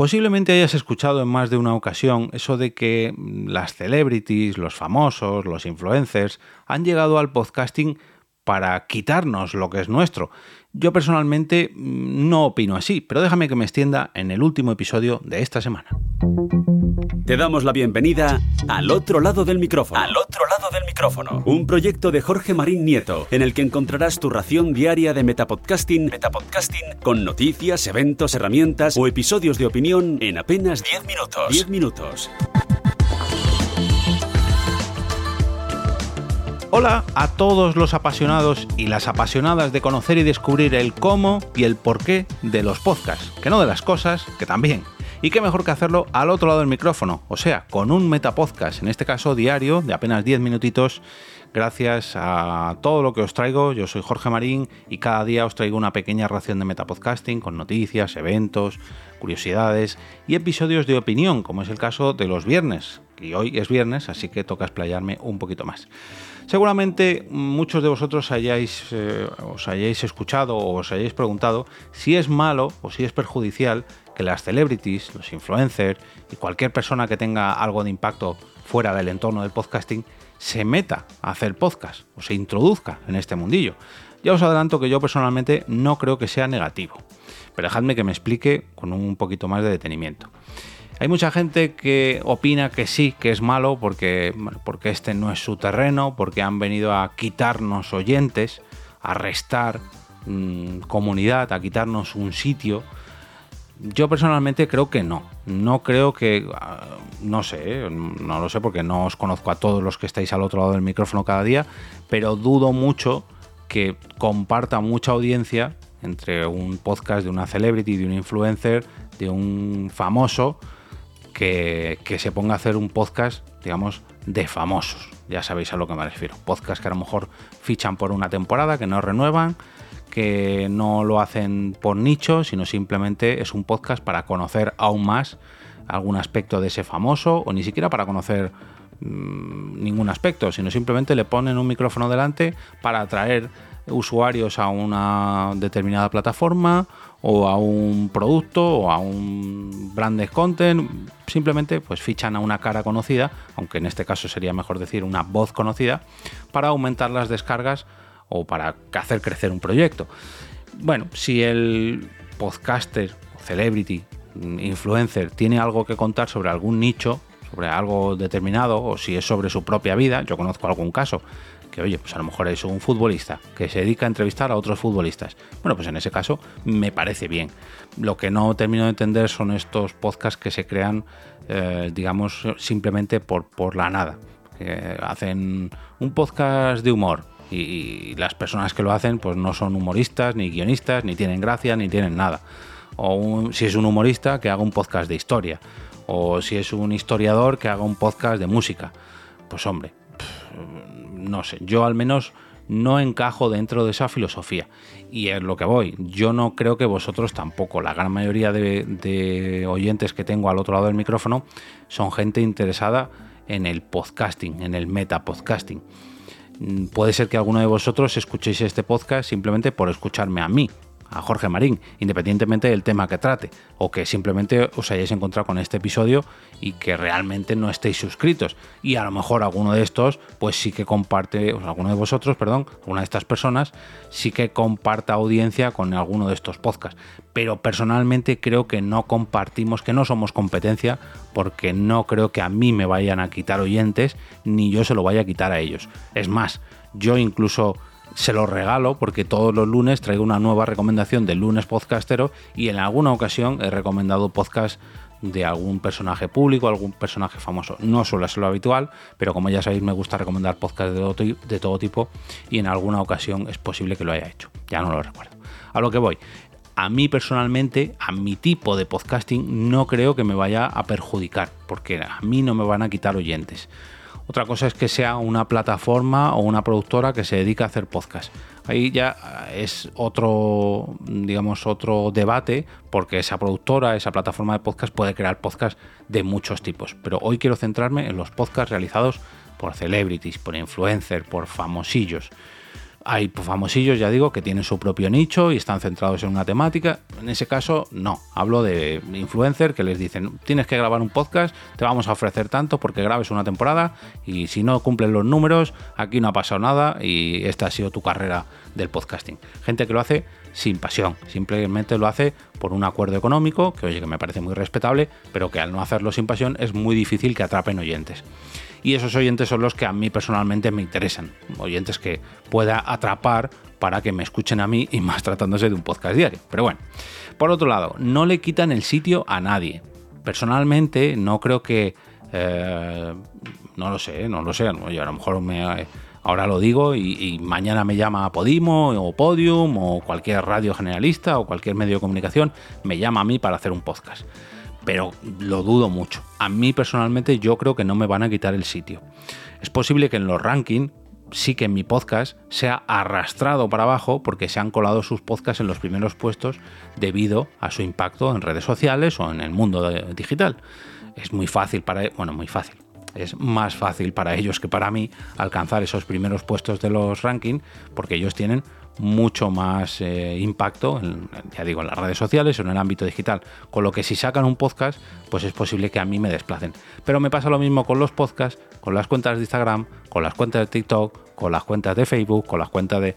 Posiblemente hayas escuchado en más de una ocasión eso de que las celebrities, los famosos, los influencers han llegado al podcasting para quitarnos lo que es nuestro. Yo personalmente no opino así, pero déjame que me extienda en el último episodio de esta semana. Te damos la bienvenida al otro lado del micrófono. Al otro lado del micrófono. Un proyecto de Jorge Marín Nieto, en el que encontrarás tu ración diaria de metapodcasting, metapodcasting con noticias, eventos, herramientas o episodios de opinión en apenas 10 minutos. 10 minutos. Hola a todos los apasionados y las apasionadas de conocer y descubrir el cómo y el porqué de los podcasts, que no de las cosas, que también. Y qué mejor que hacerlo al otro lado del micrófono, o sea, con un metapodcast, en este caso diario, de apenas 10 minutitos, gracias a todo lo que os traigo. Yo soy Jorge Marín y cada día os traigo una pequeña ración de metapodcasting con noticias, eventos, curiosidades y episodios de opinión, como es el caso de los viernes. Y hoy es viernes, así que toca explayarme un poquito más. Seguramente muchos de vosotros eh, os hayáis escuchado o os hayáis preguntado si es malo o si es perjudicial que las celebrities, los influencers y cualquier persona que tenga algo de impacto fuera del entorno del podcasting se meta a hacer podcast o se introduzca en este mundillo. Ya os adelanto que yo personalmente no creo que sea negativo, pero dejadme que me explique con un poquito más de detenimiento. Hay mucha gente que opina que sí, que es malo porque, porque este no es su terreno, porque han venido a quitarnos oyentes, a restar mm, comunidad, a quitarnos un sitio yo personalmente creo que no. No creo que. Ah, no sé, no lo sé porque no os conozco a todos los que estáis al otro lado del micrófono cada día, pero dudo mucho que comparta mucha audiencia entre un podcast de una celebrity, de un influencer, de un famoso, que, se ponga a hacer un podcast, digamos, de famosos. Ya sabéis a lo que me refiero. Podcast que a lo mejor fichan por una temporada, que no renuevan que no lo hacen por nicho, sino simplemente es un podcast para conocer aún más algún aspecto de ese famoso o ni siquiera para conocer mm, ningún aspecto, sino simplemente le ponen un micrófono delante para atraer usuarios a una determinada plataforma o a un producto o a un branded content, simplemente pues fichan a una cara conocida, aunque en este caso sería mejor decir una voz conocida, para aumentar las descargas o para hacer crecer un proyecto. Bueno, si el podcaster, celebrity, influencer tiene algo que contar sobre algún nicho, sobre algo determinado, o si es sobre su propia vida, yo conozco algún caso que oye, pues a lo mejor es un futbolista que se dedica a entrevistar a otros futbolistas. Bueno, pues en ese caso me parece bien. Lo que no termino de entender son estos podcasts que se crean, eh, digamos, simplemente por, por la nada. Que hacen un podcast de humor y, las personas que lo hacen pues no son humoristas, ni guionistas, ni tienen gracia, ni tienen nada. O si es un humorista, que haga un podcast de historia. O si es un historiador, que haga un podcast de música. Pues hombre, no sé, yo al menos no encajo dentro de esa filosofía. Y es lo que voy. Yo no creo que vosotros tampoco. La gran mayoría de, oyentes que tengo al otro lado del micrófono son gente interesada en el podcasting, en el metapodcasting. Mm, puede ser que alguno de vosotros escuchéis este podcast simplemente por escucharme a mí, a Jorge Marín, independientemente del tema que trate, o que simplemente os hayáis encontrado con este episodio y que realmente no estéis suscritos. Y a lo mejor alguno de estos, pues sí que comparte, o alguno de vosotros, perdón, alguna de estas personas, sí que comparta audiencia con alguno de estos podcasts. Pero personalmente creo que no compartimos, que no somos competencia, porque no creo que a mí me vayan a quitar oyentes, ni yo se lo vaya a quitar a ellos. Es más, yo incluso se lo regalo porque todos los lunes traigo una nueva recomendación del lunes podcastero y en alguna ocasión he recomendado podcast de algún personaje público, algún personaje famoso. No suele ser lo habitual, pero como ya sabéis me gusta recomendar podcast de todo, tipo y en alguna ocasión es posible que lo haya hecho. Ya no lo recuerdo. A lo que voy. A mí personalmente, a mi tipo de podcasting, no creo que me vaya a perjudicar, porque a mí no me van a quitar oyentes. Otra cosa es que sea una plataforma o una productora que se dedica a hacer podcast. Ahí ya es otro, digamos, otro debate, porque esa productora, esa plataforma de podcast puede crear podcast de muchos tipos. Pero hoy quiero centrarme en los podcasts realizados por celebrities, por influencers, por famosillos. Hay famosillos, ya digo, que tienen su propio nicho y están centrados en una temática. En ese caso, no. Hablo de influencer que les dicen, tienes que grabar un podcast, te vamos a ofrecer tanto porque grabes una temporada y si no cumplen los números, aquí no ha pasado nada y esta ha sido tu carrera del podcasting. Gente que lo hace sin pasión, simplemente lo hace por un acuerdo económico, que oye, que me parece muy respetable, pero que al no hacerlo sin pasión es muy difícil que atrapen oyentes y esos oyentes son los que a mí personalmente me interesan, oyentes que pueda atrapar para que me escuchen a mí y más tratándose de un podcast diario. Pero bueno, por otro lado, no le quitan el sitio a nadie. Personalmente no creo que... Eh, no lo sé, no lo sé, a lo mejor me, ahora lo digo y, y, mañana me llama Podimo o Podium o cualquier radio generalista o cualquier medio de comunicación, me llama a mí para hacer un podcast pero lo dudo mucho. A mí personalmente yo creo que no me van a quitar el sitio. Es posible que en los rankings sí que en mi podcast sea arrastrado para abajo porque se han colado sus podcasts en los primeros puestos debido a su impacto en redes sociales o en el mundo digital. Es muy fácil para, bueno, muy fácil. Es más fácil para ellos que para mí alcanzar esos primeros puestos de los rankings porque ellos tienen mucho más eh, impacto, en, ya digo, en las redes sociales o en el ámbito digital. Con lo que si sacan un podcast, pues es posible que a mí me desplacen. Pero me pasa lo mismo con los podcasts, con las cuentas de Instagram, con las cuentas de TikTok, con las cuentas de Facebook, con las cuentas de...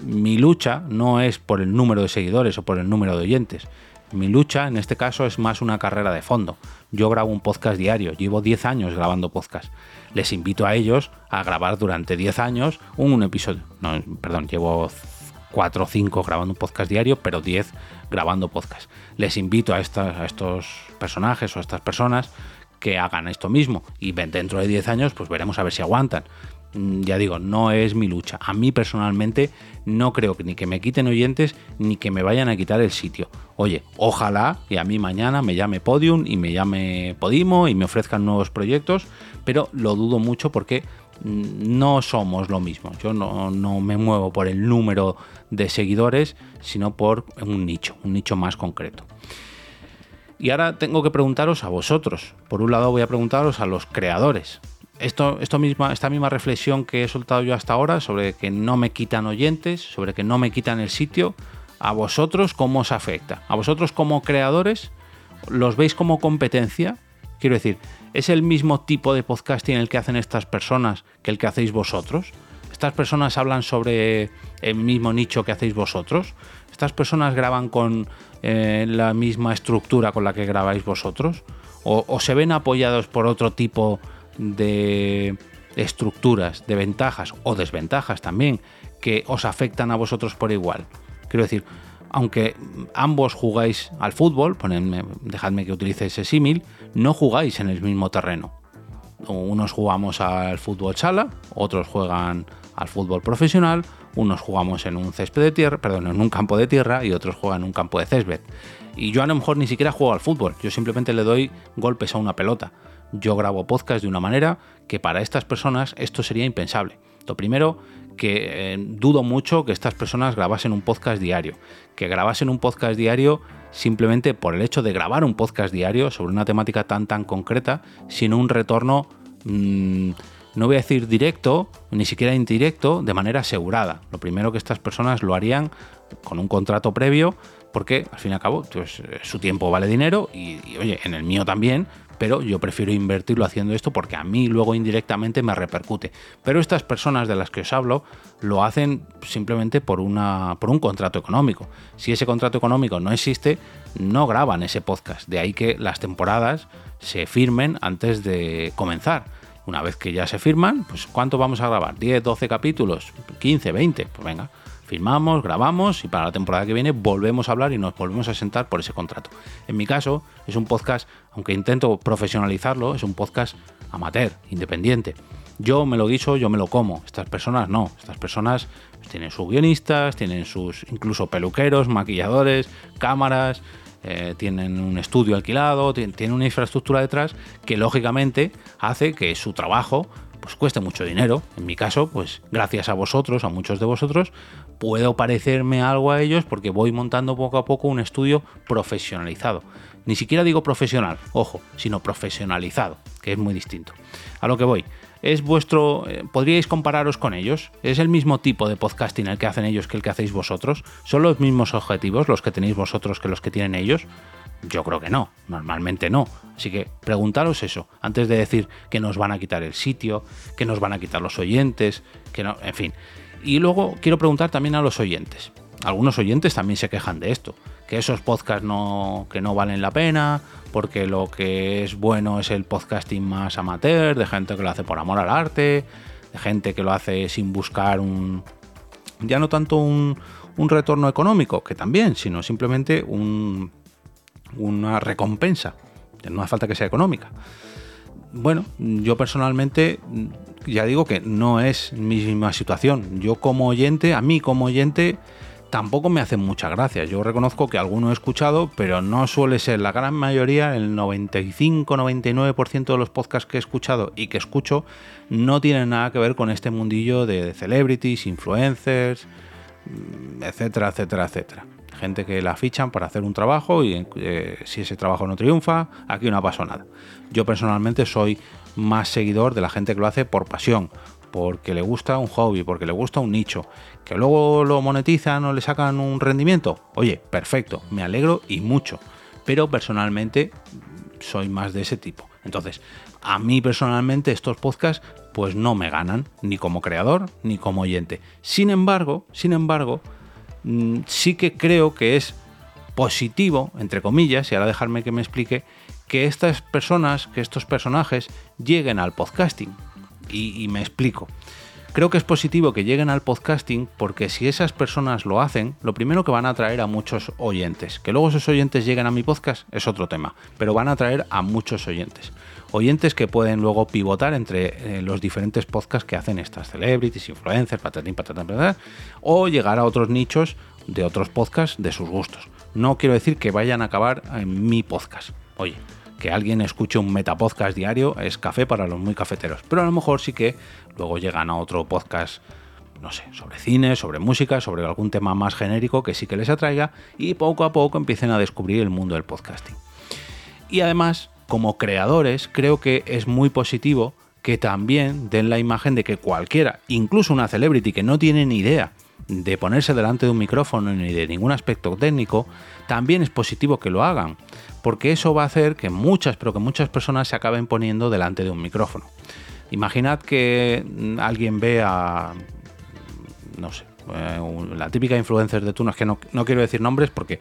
Mi lucha no es por el número de seguidores o por el número de oyentes. Mi lucha en este caso es más una carrera de fondo. Yo grabo un podcast diario, llevo 10 años grabando podcast les invito a ellos a grabar durante 10 años un, episodio. No, perdón, llevo 4 o 5 grabando un podcast diario, pero 10 grabando podcast. Les invito a, a estos personajes o a estas personas que hagan esto mismo y dentro de 10 años pues veremos a ver si aguantan. Mm, ya digo, no es mi lucha. A mí personalmente no creo que ni que me quiten oyentes ni que me vayan a quitar el sitio. Oye, ojalá que a mí mañana me llame Podium y me llame Podimo y me ofrezcan nuevos proyectos, pero lo dudo mucho porque mm, no somos lo mismo. Yo no, no me muevo por el número de seguidores, sino por un nicho, un nicho más concreto. Y ahora tengo que preguntaros a vosotros. Por un lado voy a preguntaros a los creadores esto, esto misma, esta misma reflexión que he soltado yo hasta ahora sobre que no me quitan oyentes, sobre que no me quitan el sitio, a vosotros cómo os afecta. A vosotros como creadores, ¿los veis como competencia? Quiero decir, ¿es el mismo tipo de podcasting el que hacen estas personas que el que hacéis vosotros? ¿Estas personas hablan sobre el mismo nicho que hacéis vosotros? ¿Estas personas graban con eh, la misma estructura con la que grabáis vosotros? ¿O, ¿O, se ven apoyados por otro tipo de de estructuras, de ventajas o desventajas también que os afectan a vosotros por igual. Quiero decir, aunque ambos jugáis al fútbol, ponedme, dejadme que utilice ese símil, no jugáis en el mismo terreno. Unos jugamos al fútbol sala, otros juegan al fútbol profesional, unos jugamos en un césped de tierra, perdón, en un campo de tierra y otros juegan en un campo de césped. Y yo a lo mejor ni siquiera juego al fútbol, yo simplemente le doy golpes a una pelota yo grabo podcast de una manera que para estas personas esto sería impensable. Lo primero, que eh, dudo mucho que estas personas grabasen un podcast diario, que grabasen un podcast diario simplemente por el hecho de grabar un podcast diario sobre una temática tan tan concreta, sin un retorno, mm, no voy a decir directo, ni siquiera indirecto, de manera asegurada. Lo primero que estas personas lo harían con un contrato previo, porque al fin y al cabo pues, su tiempo vale dinero y oye, en el mío también, pero yo prefiero invertirlo haciendo esto porque a mí luego indirectamente me repercute. Pero estas personas de las que os hablo lo hacen simplemente por, una, por un contrato económico. Si ese contrato económico no existe, no graban ese podcast. De ahí que las temporadas se firmen antes de comenzar. Una vez que ya se firman, pues ¿cuánto vamos a grabar? ¿10, 12 capítulos? ¿15, 20? Pues venga, firmamos, grabamos y para la temporada que viene volvemos a hablar y nos volvemos a sentar por ese contrato. En mi caso, es un podcast, aunque intento profesionalizarlo, es un podcast amateur, independiente. Yo me lo guiso, yo me lo como. Estas personas no. Estas personas tienen sus guionistas, tienen sus incluso peluqueros, maquilladores, cámaras, eh, tienen un estudio alquilado, tienen una infraestructura detrás que lógicamente hace que su trabajo pues cueste mucho dinero. En mi caso, pues gracias a vosotros, a muchos de vosotros, puedo parecerme algo a ellos porque voy montando poco a poco un estudio profesionalizado. Ni siquiera digo profesional, ojo, sino profesionalizado, que es muy distinto. A lo que voy, es vuestro. Eh, ¿Podríais compararos con ellos? ¿Es el mismo tipo de podcasting el que hacen ellos que el que hacéis vosotros? ¿Son los mismos objetivos los que tenéis vosotros que los que tienen ellos? Yo creo que no, normalmente no. Así que preguntaros eso, antes de decir que nos van a quitar el sitio, que nos van a quitar los oyentes, que no, en fin. Y luego quiero preguntar también a los oyentes. Algunos oyentes también se quejan de esto, que esos podcasts no, que no valen la pena, porque lo que es bueno es el podcasting más amateur, de gente que lo hace por amor al arte, de gente que lo hace sin buscar un, ya no tanto un, retorno económico, que también, sino simplemente un, una recompensa. No hace falta que sea económica. Bueno, yo personalmente ya digo que no es mi misma situación. Yo como oyente, a mí como oyente, tampoco me hacen muchas gracias. Yo reconozco que alguno he escuchado, pero no suele ser la gran mayoría, el 95-99% de los podcasts que he escuchado y que escucho no tienen nada que ver con este mundillo de celebrities, influencers, etcétera, etcétera, etcétera gente que la fichan para hacer un trabajo y eh, si ese trabajo no triunfa, aquí no pasado nada. Yo personalmente soy más seguidor de la gente que lo hace por pasión, porque le gusta un hobby, porque le gusta un nicho, que luego lo monetizan o le sacan un rendimiento. Oye, perfecto, me alegro y mucho, pero personalmente soy más de ese tipo. Entonces, a mí personalmente estos podcasts pues no me ganan, ni como creador, ni como oyente. Sin embargo, sin embargo, Mm, sí que creo que es positivo, entre comillas, y ahora dejarme que me explique, que estas personas, que estos personajes lleguen al podcasting. Y, me explico. Creo que es positivo que lleguen al podcasting porque si esas personas lo hacen, lo primero que van a atraer a muchos oyentes. Que luego esos oyentes lleguen a mi podcast es otro tema, pero van a atraer a muchos oyentes oyentes que pueden luego pivotar entre eh, los diferentes podcasts que hacen estas celebrities, influencers, patatín, patatán, patatán, o llegar a otros nichos de otros podcasts de sus gustos. No quiero decir que vayan a acabar en mi podcast. Oye, que alguien escuche un metapodcast diario es café para los muy cafeteros, pero a lo mejor sí que luego llegan a otro podcast no sé, sobre cine, sobre música, sobre algún tema más genérico que sí que les atraiga y poco a poco empiecen a descubrir el mundo del podcasting. Y además, como creadores, creo que es muy positivo que también den la imagen de que cualquiera, incluso una celebrity que no tiene ni idea de ponerse delante de un micrófono ni de ningún aspecto técnico, también es positivo que lo hagan, porque eso va a hacer que muchas, pero que muchas personas se acaben poniendo delante de un micrófono. Imaginad que alguien ve a, no sé, eh, la típica influencer de turno, es que no, quiero decir nombres porque,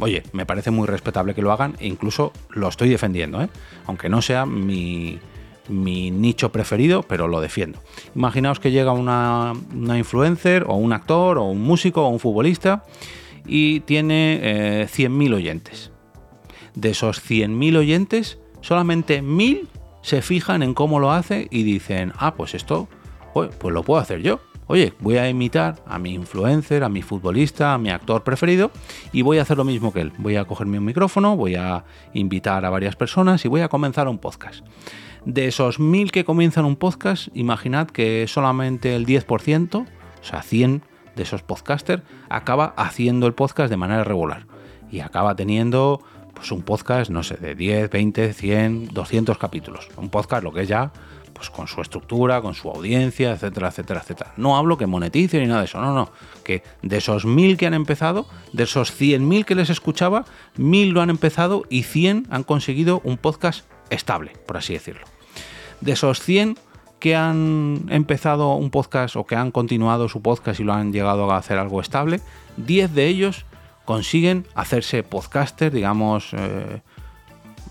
oye, me parece muy respetable que lo hagan e incluso lo estoy defendiendo, ¿eh? aunque no sea mi, nicho preferido, pero lo defiendo. Imaginaos que llega una, influencer o un actor o un músico o un futbolista y tiene eh, 100.000 oyentes. De esos 100.000 oyentes, solamente 1.000 se fijan en cómo lo hace y dicen, ah, pues esto, pues lo puedo hacer yo oye, voy a imitar a mi influencer, a mi futbolista, a mi actor preferido y voy a hacer lo mismo que él. Voy a cogerme un micrófono, voy a invitar a varias personas y voy a comenzar un podcast. De esos mil que comienzan un podcast, imaginad que solamente el 10%, o sea, 100 de esos podcasters, acaba haciendo el podcast de manera regular y acaba teniendo pues un podcast, no sé, de 10, 20, 100, 200 capítulos. Un podcast, lo que es ya pues, con su estructura, con su audiencia, etcétera, etcétera, etcétera. No hablo que monetice ni nada de eso, no, no. Que de esos mil que han empezado, de esos mil que les escuchaba, mil lo han empezado y 100 han conseguido un podcast estable, por así decirlo. De esos 100 que han empezado un podcast o que han continuado su podcast y lo han llegado a hacer algo estable, 10 de ellos consiguen hacerse podcaster, digamos, eh,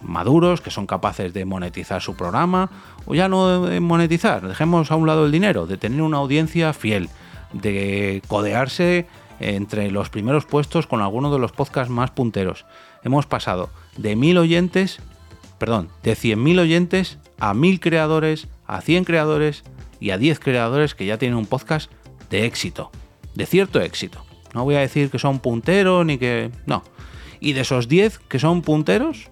maduros, que son capaces de monetizar su programa, o ya no de monetizar, dejemos a un lado el dinero, de tener una audiencia fiel, de codearse entre los primeros puestos con algunos de los podcasts más punteros. Hemos pasado de mil oyentes, perdón, de 100.000 oyentes a mil creadores, a 100 creadores y a 10 creadores que ya tienen un podcast de éxito, de cierto éxito. No voy a decir que son punteros ni que... No. Y de esos 10 que son punteros,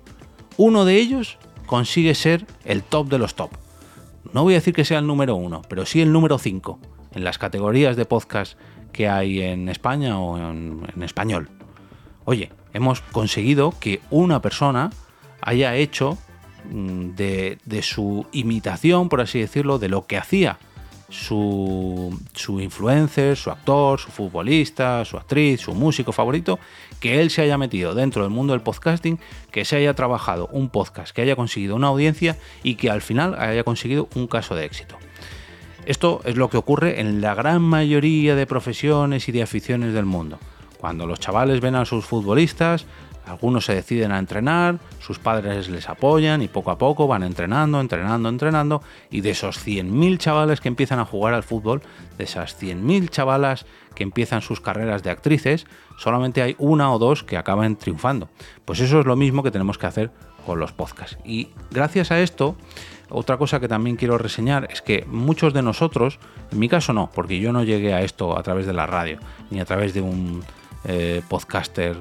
uno de ellos consigue ser el top de los top. No voy a decir que sea el número uno, pero sí el número 5 en las categorías de podcast que hay en España o en, español. Oye, hemos conseguido que una persona haya hecho mm, de, su imitación, por así decirlo, de lo que hacía su, su influencer, su actor, su futbolista, su actriz, su músico favorito, que él se haya metido dentro del mundo del podcasting, que se haya trabajado un podcast, que haya conseguido una audiencia y que al final haya conseguido un caso de éxito. Esto es lo que ocurre en la gran mayoría de profesiones y de aficiones del mundo. Cuando los chavales ven a sus futbolistas, algunos se deciden a entrenar, sus padres les apoyan y poco a poco van entrenando, entrenando, entrenando. Y de esos 100.000 chavales que empiezan a jugar al fútbol, de esas 100.000 chavalas que empiezan sus carreras de actrices, solamente hay una o dos que acaban triunfando. Pues eso es lo mismo que tenemos que hacer con los podcasts. Y gracias a esto, otra cosa que también quiero reseñar es que muchos de nosotros, en mi caso no, porque yo no llegué a esto a través de la radio, ni a través de un eh, podcaster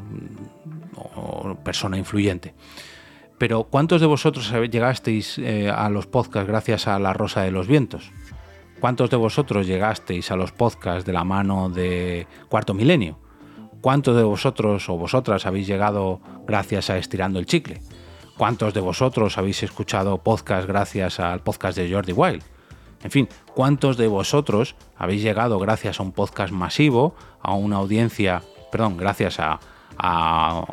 o persona influyente. Pero ¿cuántos de vosotros llegasteis eh, a los podcasts gracias a La Rosa de los Vientos? ¿Cuántos de vosotros llegasteis a los podcasts de la mano de Cuarto Milenio? ¿Cuántos de vosotros o vosotras habéis llegado gracias a Estirando el Chicle? ¿Cuántos de vosotros habéis escuchado podcasts gracias al podcast de Jordi Wild? En fin, ¿cuántos de vosotros habéis llegado gracias a un podcast masivo, a una audiencia, perdón, gracias a,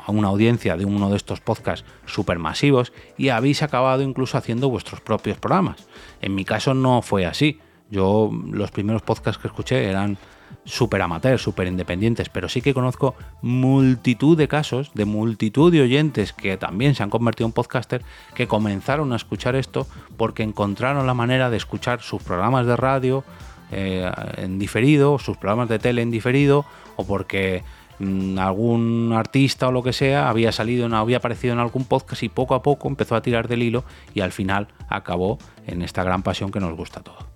una audiencia de uno de estos podcasts supermasivos y habéis acabado incluso haciendo vuestros propios programas. En mi caso no fue así. Yo los primeros podcasts que escuché eran súper amateur, súper independientes, pero sí que conozco multitud de casos, de multitud de oyentes que también se han convertido en podcaster, que comenzaron a escuchar esto porque encontraron la manera de escuchar sus programas de radio eh, en diferido, sus programas de tele en diferido, o porque algún artista o lo que sea había salido, había aparecido en algún podcast y poco a poco empezó a tirar del hilo y al final acabó en esta gran pasión que nos gusta todo.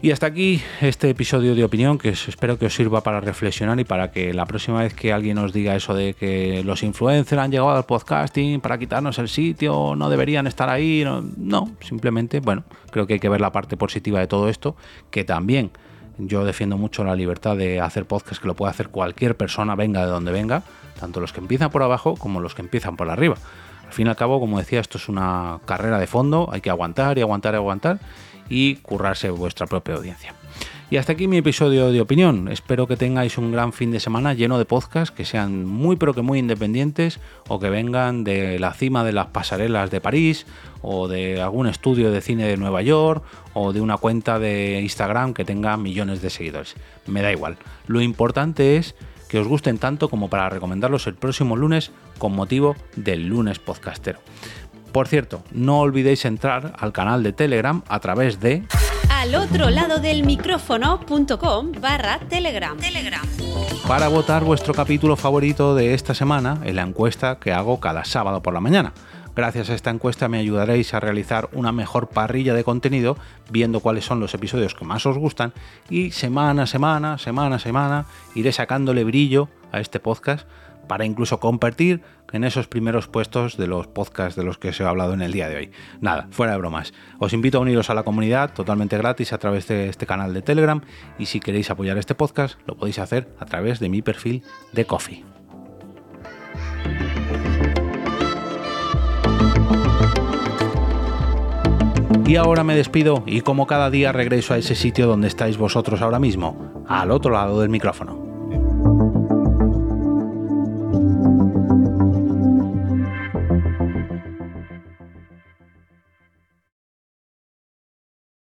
Y hasta aquí este episodio de opinión que espero que os sirva para reflexionar y para que la próxima vez que alguien os diga eso de que los influencers han llegado al podcasting para quitarnos el sitio, no deberían estar ahí, no, no simplemente, bueno, creo que hay que ver la parte positiva de todo esto, que también yo defiendo mucho la libertad de hacer podcast que lo puede hacer cualquier persona, venga de donde venga, tanto los que empiezan por abajo como los que empiezan por arriba. Al fin y al cabo, como decía, esto es una carrera de fondo, hay que aguantar y aguantar y aguantar y currarse vuestra propia audiencia. Y hasta aquí mi episodio de opinión. Espero que tengáis un gran fin de semana lleno de podcasts que sean muy pero que muy independientes o que vengan de la cima de las pasarelas de París o de algún estudio de cine de Nueva York o de una cuenta de Instagram que tenga millones de seguidores. Me da igual. Lo importante es que os gusten tanto como para recomendarlos el próximo lunes con motivo del lunes podcastero. Por cierto, no olvidéis entrar al canal de Telegram a través de al otro lado del micrófono.com barra telegram. telegram. Para votar vuestro capítulo favorito de esta semana en la encuesta que hago cada sábado por la mañana. Gracias a esta encuesta me ayudaréis a realizar una mejor parrilla de contenido, viendo cuáles son los episodios que más os gustan y semana a semana, semana a semana, iré sacándole brillo a este podcast para incluso compartir en esos primeros puestos de los podcasts de los que os he hablado en el día de hoy. Nada, fuera de bromas. Os invito a uniros a la comunidad totalmente gratis a través de este canal de Telegram y si queréis apoyar este podcast lo podéis hacer a través de mi perfil de Coffee. Y ahora me despido y como cada día regreso a ese sitio donde estáis vosotros ahora mismo, al otro lado del micrófono.